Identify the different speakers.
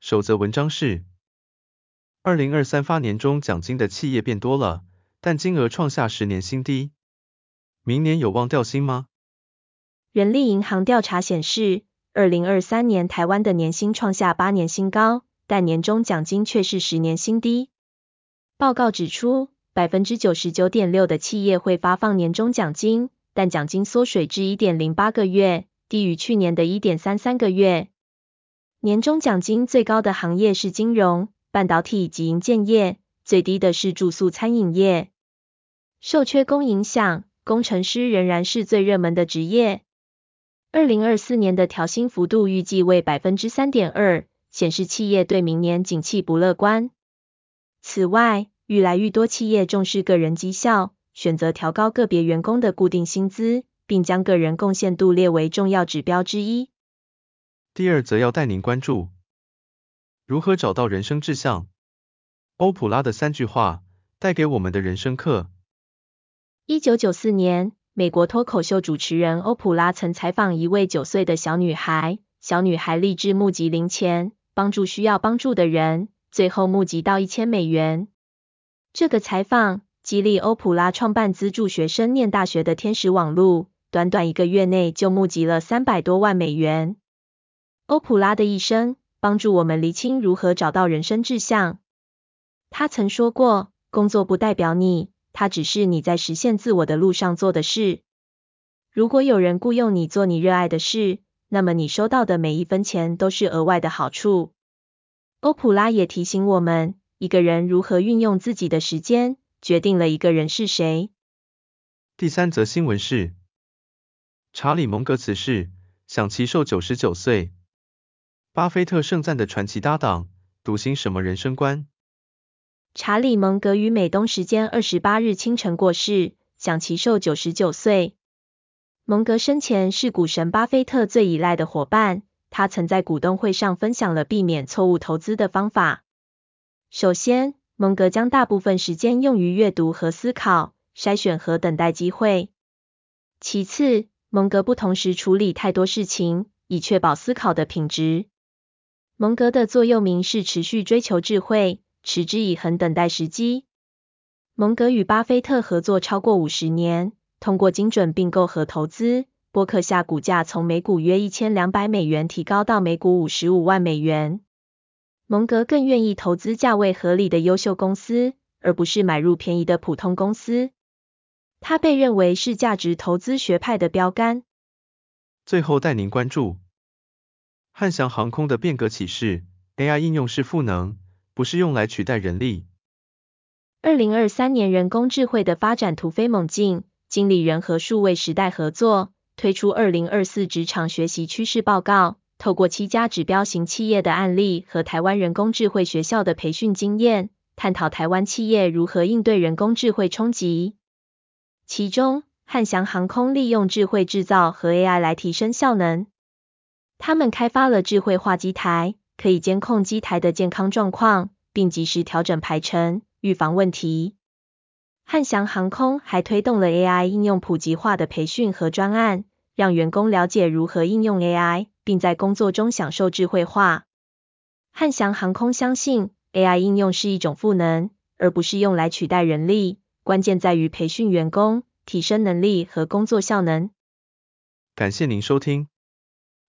Speaker 1: 首则文章是：二零二三发年终奖金的企业变多了，但金额创下十年新低。明年有望调薪吗？
Speaker 2: 人力银行调查显示，二零二三年台湾的年薪创下八年新高，但年终奖金却是十年新低。报告指出，百分之九十九点六的企业会发放年终奖金，但奖金缩水至一点零八个月，低于去年的一点三三个月。年终奖金最高的行业是金融、半导体及营建业，最低的是住宿餐饮业。受缺工影响，工程师仍然是最热门的职业。二零二四年的调薪幅度预计为百分之三点二，显示企业对明年景气不乐观。此外，愈来愈多企业重视个人绩效，选择调高个别员工的固定薪资，并将个人贡献度列为重要指标之一。
Speaker 1: 第二则要带您关注如何找到人生志向。欧普拉的三句话带给我们的人生课。
Speaker 2: 一九九四年。美国脱口秀主持人欧普拉曾采访一位九岁的小女孩，小女孩立志募集零钱，帮助需要帮助的人，最后募集到一千美元。这个采访激励欧普拉创办资助学生念大学的天使网路，短短一个月内就募集了三百多万美元。欧普拉的一生帮助我们厘清如何找到人生志向。他曾说过：“工作不代表你。”它只是你在实现自我的路上做的事。如果有人雇佣你做你热爱的事，那么你收到的每一分钱都是额外的好处。欧普拉也提醒我们，一个人如何运用自己的时间，决定了一个人是谁。
Speaker 1: 第三则新闻是，查理蒙格辞世，享耆寿九十九岁。巴菲特盛赞的传奇搭档，笃行什么人生观？
Speaker 2: 查理·蒙格于美东时间二十八日清晨过世，享耆寿九十九岁。蒙格生前是股神巴菲特最依赖的伙伴，他曾在股东会上分享了避免错误投资的方法。首先，蒙格将大部分时间用于阅读和思考，筛选和等待机会。其次，蒙格不同时处理太多事情，以确保思考的品质。蒙格的座右铭是持续追求智慧。持之以恒等待时机。蒙格与巴菲特合作超过五十年，通过精准并购和投资，波克夏股价从每股约一千两百美元提高到每股五十五万美元。蒙格更愿意投资价位合理的优秀公司，而不是买入便宜的普通公司。他被认为是价值投资学派的标杆。
Speaker 1: 最后带您关注汉翔航空的变革启示：AI 应用是赋能。不是用来取代人力。
Speaker 2: 二零二三年人工智慧的发展突飞猛进，经理人和数位时代合作推出二零二四职场学习趋势报告，透过七家指标型企业的案例和台湾人工智慧学校的培训经验，探讨台湾企业如何应对人工智慧冲击。其中，汉翔航空利用智慧制造和 AI 来提升效能，他们开发了智慧化机台。可以监控机台的健康状况，并及时调整排程，预防问题。汉翔航空还推动了 AI 应用普及化的培训和专案，让员工了解如何应用 AI，并在工作中享受智慧化。汉翔航空相信，AI 应用是一种赋能，而不是用来取代人力，关键在于培训员工，提升能力和工作效能。
Speaker 1: 感谢您收听。